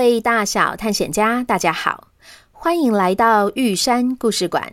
位大小探险家，大家好，欢迎来到玉山故事馆。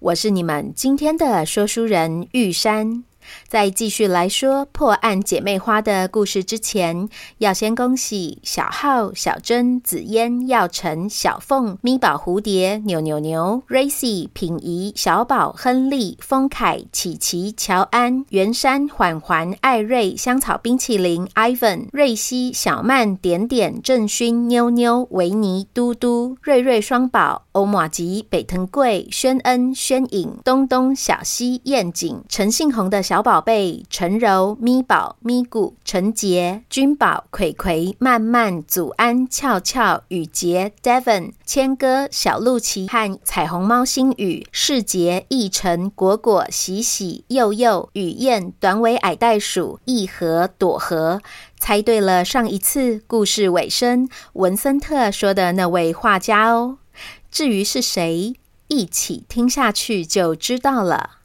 我是你们今天的说书人玉山。在继续来说破案姐妹花的故事之前，要先恭喜小浩、小珍、紫嫣、耀晨、小凤、咪宝、蝴蝶、扭扭牛、Racy、品仪、小宝、亨利、丰凯、琪琪、乔安、袁山、缓缓、艾瑞、香草冰淇淋、Ivan、瑞希、小曼、点点、郑勋、妞妞、维尼、嘟嘟、瑞瑞双宝、欧玛吉、北藤贵、轩恩、轩颖、东东、小西、燕景、陈信宏的小。小宝贝陈柔、咪宝、咪咕、陈杰、君宝、葵葵、曼曼、祖安、俏俏、雨杰、Devon、千歌、小露琪和彩虹猫星宇、世杰、奕晨、果果、喜喜、佑佑、雨燕、短尾矮袋鼠、一和、朵和，猜对了上一次故事尾声文森特说的那位画家哦。至于是谁，一起听下去就知道了。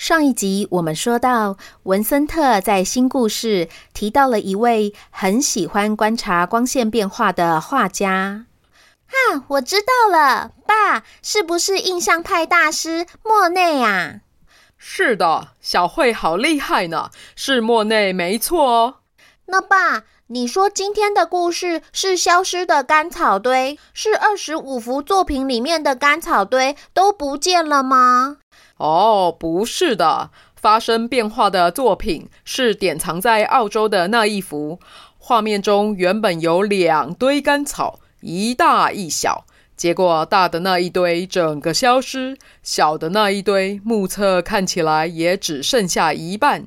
上一集我们说到，文森特在新故事提到了一位很喜欢观察光线变化的画家。哈，我知道了，爸，是不是印象派大师莫内啊？是的，小慧好厉害呢，是莫内没错哦。那爸，你说今天的故事是消失的干草堆，是二十五幅作品里面的干草堆都不见了吗？哦，不是的，发生变化的作品是典藏在澳洲的那一幅。画面中原本有两堆干草，一大一小，结果大的那一堆整个消失，小的那一堆目测看起来也只剩下一半。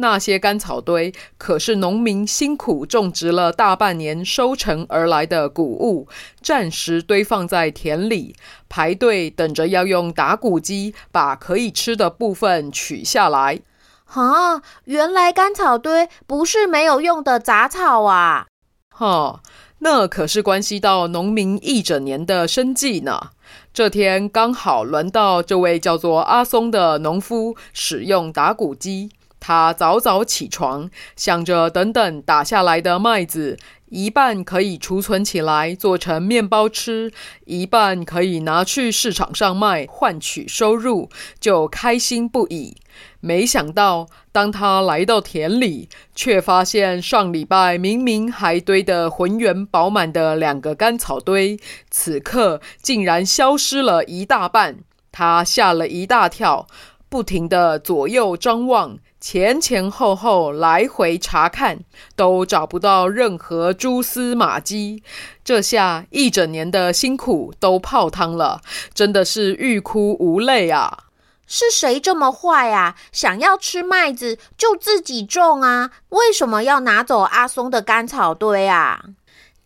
那些干草堆可是农民辛苦种植了大半年收成而来的谷物，暂时堆放在田里，排队等着要用打谷机把可以吃的部分取下来。啊，原来干草堆不是没有用的杂草啊！哈，那可是关系到农民一整年的生计呢。这天刚好轮到这位叫做阿松的农夫使用打谷机。他早早起床，想着等等打下来的麦子，一半可以储存起来做成面包吃，一半可以拿去市场上卖，换取收入，就开心不已。没想到，当他来到田里，却发现上礼拜明明还堆得浑圆饱满的两个干草堆，此刻竟然消失了一大半。他吓了一大跳，不停地左右张望。前前后后来回查看，都找不到任何蛛丝马迹。这下一整年的辛苦都泡汤了，真的是欲哭无泪啊！是谁这么坏啊？想要吃麦子就自己种啊？为什么要拿走阿松的干草堆啊？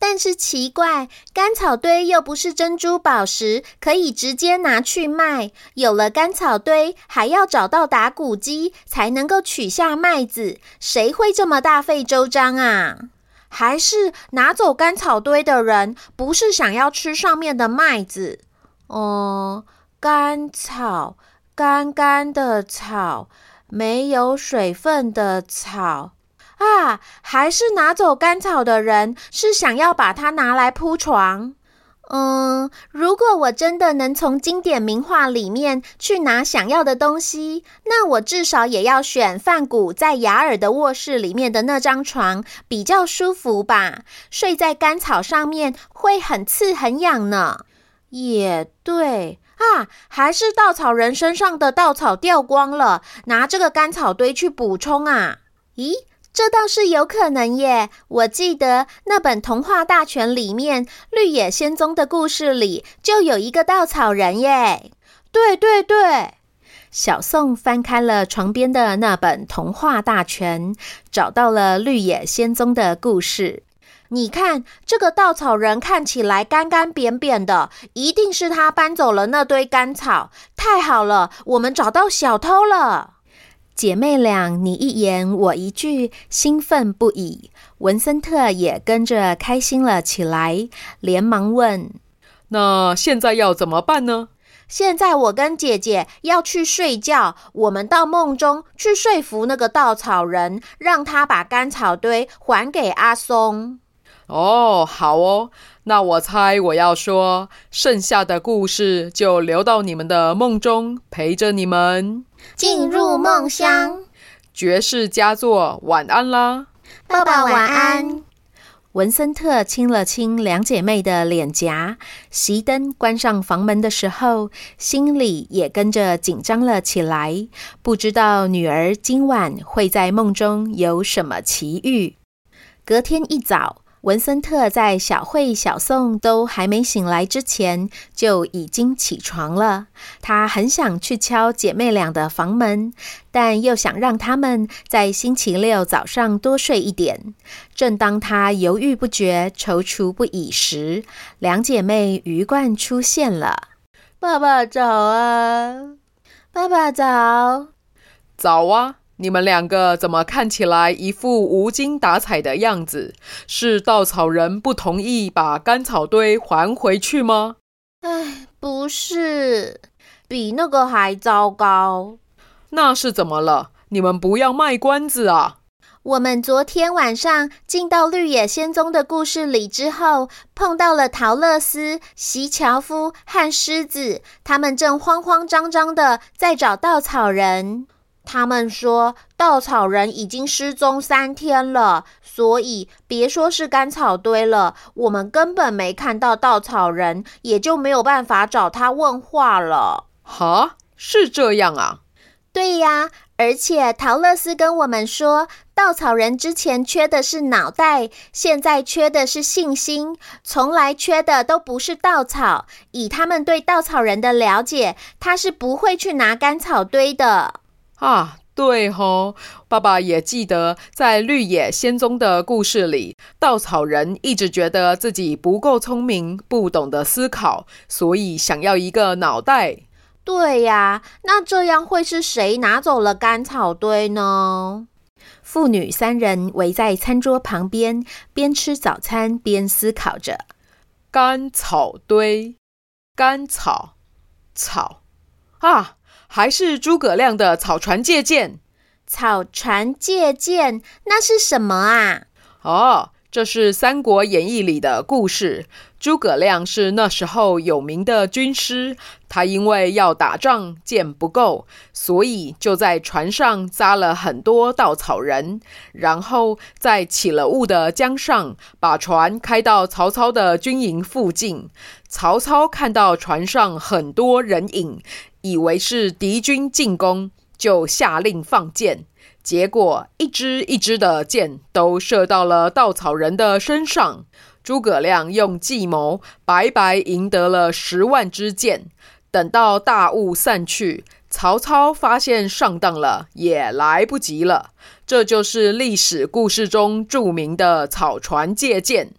但是奇怪，干草堆又不是珍珠宝石，可以直接拿去卖。有了干草堆，还要找到打谷机才能够取下麦子，谁会这么大费周章啊？还是拿走干草堆的人不是想要吃上面的麦子？哦、嗯，干草，干干的草，没有水分的草。啊，还是拿走干草的人是想要把它拿来铺床。嗯，如果我真的能从经典名画里面去拿想要的东西，那我至少也要选范谷在雅尔的卧室里面的那张床，比较舒服吧？睡在干草上面会很刺很痒呢。也对啊，还是稻草人身上的稻草掉光了，拿这个干草堆去补充啊？咦？这倒是有可能耶！我记得那本童话大全里面，绿野仙踪的故事里就有一个稻草人耶。对对对，小宋翻开了床边的那本童话大全，找到了绿野仙踪的故事。你看，这个稻草人看起来干干扁扁的，一定是他搬走了那堆干草。太好了，我们找到小偷了！姐妹俩你一言我一句，兴奋不已。文森特也跟着开心了起来，连忙问：“那现在要怎么办呢？”“现在我跟姐姐要去睡觉，我们到梦中去说服那个稻草人，让他把干草堆还给阿松。”哦，好哦，那我猜我要说，剩下的故事就留到你们的梦中，陪着你们进入梦乡。爵士佳作，晚安啦，爸爸晚安。文森特亲了亲两姐妹的脸颊，熄灯关上房门的时候，心里也跟着紧张了起来，不知道女儿今晚会在梦中有什么奇遇。隔天一早，文森特在小慧、小宋都还没醒来之前，就已经起床了。他很想去敲姐妹俩的房门，但又想让她们在星期六早上多睡一点。正当他犹豫不决、踌躇不已时，两姐妹鱼贯出现了。爸爸早啊！爸爸早！早啊！你们两个怎么看起来一副无精打采的样子？是稻草人不同意把干草堆还回去吗？哎，不是，比那个还糟糕。那是怎么了？你们不要卖关子啊！我们昨天晚上进到绿野仙踪的故事里之后，碰到了桃乐斯、席樵夫和狮子，他们正慌慌张张的在找稻草人。他们说，稻草人已经失踪三天了，所以别说是干草堆了，我们根本没看到稻草人，也就没有办法找他问话了。哈，是这样啊？对呀，而且陶乐斯跟我们说，稻草人之前缺的是脑袋，现在缺的是信心，从来缺的都不是稻草。以他们对稻草人的了解，他是不会去拿干草堆的。啊，对吼，爸爸也记得，在绿野仙踪的故事里，稻草人一直觉得自己不够聪明，不懂得思考，所以想要一个脑袋。对呀，那这样会是谁拿走了干草堆呢？父女三人围在餐桌旁边，边吃早餐边思考着。干草堆，干草，草，啊！还是诸葛亮的草船借箭。草船借箭，那是什么啊？哦，这是《三国演义》里的故事。诸葛亮是那时候有名的军师，他因为要打仗，箭不够，所以就在船上扎了很多稻草人，然后在起了雾的江上，把船开到曹操的军营附近。曹操看到船上很多人影。以为是敌军进攻，就下令放箭，结果一支一支的箭都射到了稻草人的身上。诸葛亮用计谋，白白赢得了十万支箭。等到大雾散去，曹操发现上当了，也来不及了。这就是历史故事中著名的草船借箭。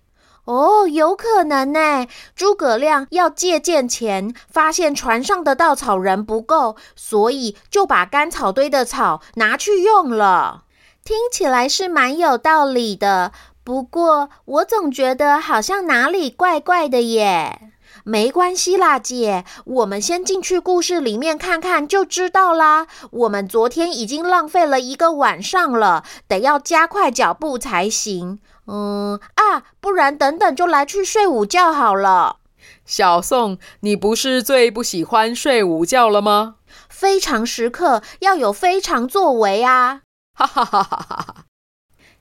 哦，有可能呢。诸葛亮要借箭前，发现船上的稻草人不够，所以就把干草堆的草拿去用了。听起来是蛮有道理的，不过我总觉得好像哪里怪怪的耶。没关系啦，姐，我们先进去故事里面看看就知道啦。我们昨天已经浪费了一个晚上了，得要加快脚步才行。嗯啊，不然等等就来去睡午觉好了。小宋，你不是最不喜欢睡午觉了吗？非常时刻要有非常作为啊！哈哈哈哈哈哈。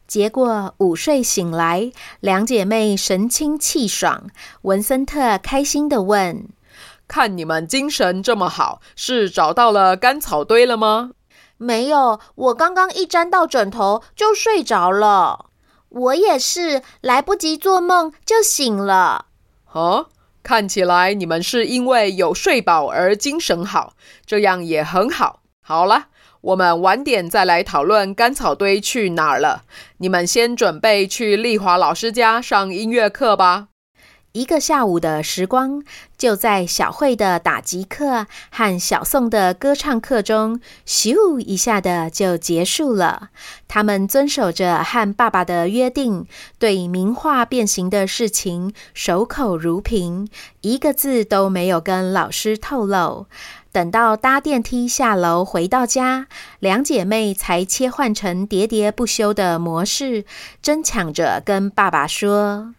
结果午睡醒来，两姐妹神清气爽。文森特开心的问：“看你们精神这么好，是找到了干草堆了吗？”“没有，我刚刚一沾到枕头就睡着了。”“我也是，来不及做梦就醒了。”“哦，看起来你们是因为有睡饱而精神好，这样也很好。好了。”我们晚点再来讨论甘草堆去哪儿了。你们先准备去丽华老师家上音乐课吧。一个下午的时光，就在小慧的打击课和小宋的歌唱课中，咻一下的就结束了。他们遵守着和爸爸的约定，对名画变形的事情守口如瓶，一个字都没有跟老师透露。等到搭电梯下楼回到家，两姐妹才切换成喋喋不休的模式，争抢着跟爸爸说：“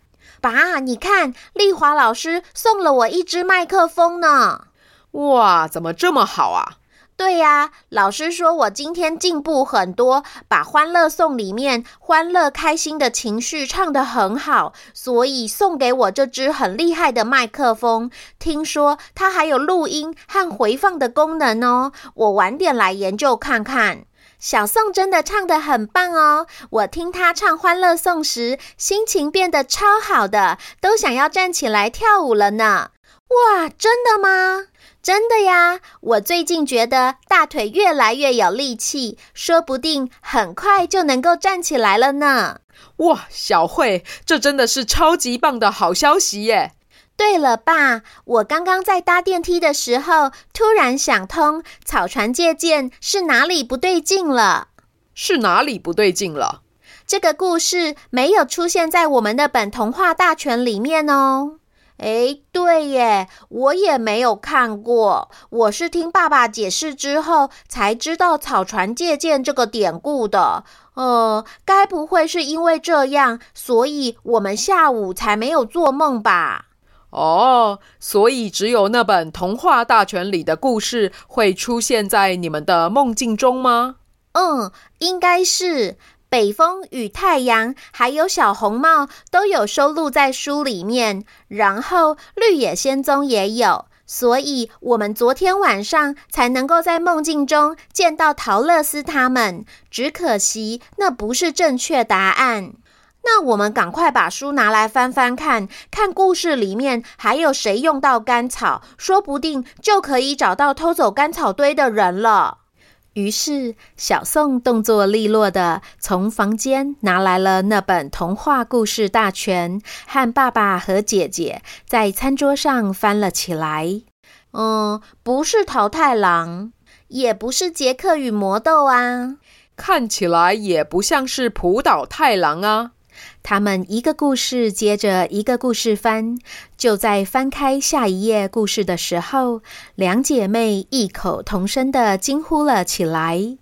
爸，你看，丽华老师送了我一支麦克风呢！哇，怎么这么好啊？”对呀，老师说我今天进步很多，把《欢乐颂》里面欢乐开心的情绪唱得很好，所以送给我这支很厉害的麦克风。听说它还有录音和回放的功能哦，我晚点来研究看看。小宋真的唱得很棒哦，我听他唱《欢乐颂》时，心情变得超好的，都想要站起来跳舞了呢。哇，真的吗？真的呀，我最近觉得大腿越来越有力气，说不定很快就能够站起来了呢。哇，小慧，这真的是超级棒的好消息耶！对了，爸，我刚刚在搭电梯的时候，突然想通，草船借箭是哪里不对劲了？是哪里不对劲了？这个故事没有出现在我们的本童话大全里面哦。诶，对耶，我也没有看过。我是听爸爸解释之后才知道“草船借箭”这个典故的。呃，该不会是因为这样，所以我们下午才没有做梦吧？哦，所以只有那本童话大全里的故事会出现在你们的梦境中吗？嗯，应该是。北风与太阳，还有小红帽都有收录在书里面，然后绿野仙踪也有，所以我们昨天晚上才能够在梦境中见到桃乐丝他们。只可惜那不是正确答案。那我们赶快把书拿来翻翻看，看故事里面还有谁用到干草，说不定就可以找到偷走干草堆的人了。于是，小宋动作利落的从房间拿来了那本童话故事大全，和爸爸和姐姐在餐桌上翻了起来。嗯，不是桃太郎，也不是杰克与魔豆啊，看起来也不像是浦岛太郎啊。他们一个故事接着一个故事翻，就在翻开下一页故事的时候，两姐妹异口同声地惊呼了起来：“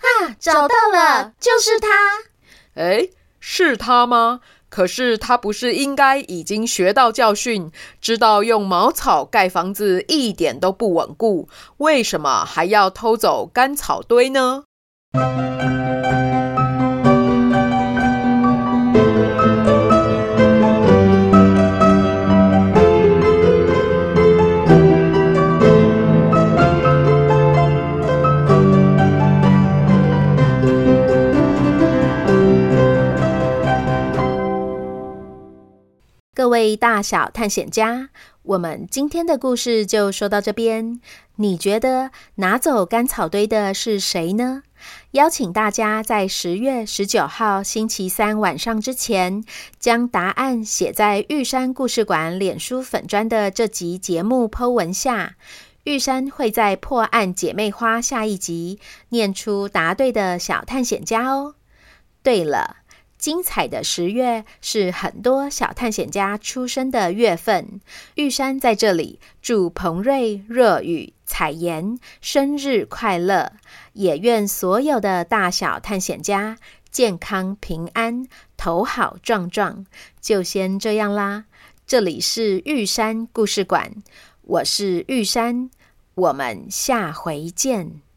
啊，找到了，就是他！”诶，是他吗？可是他不是应该已经学到教训，知道用茅草盖房子一点都不稳固，为什么还要偷走干草堆呢？各位大小探险家，我们今天的故事就说到这边。你觉得拿走干草堆的是谁呢？邀请大家在十月十九号星期三晚上之前，将答案写在玉山故事馆脸书粉砖的这集节目 po 文下。玉山会在破案姐妹花下一集念出答对的小探险家哦。对了。精彩的十月是很多小探险家出生的月份。玉山在这里祝彭瑞、若雨、彩妍生日快乐，也愿所有的大小探险家健康平安，头好壮壮。就先这样啦，这里是玉山故事馆，我是玉山，我们下回见。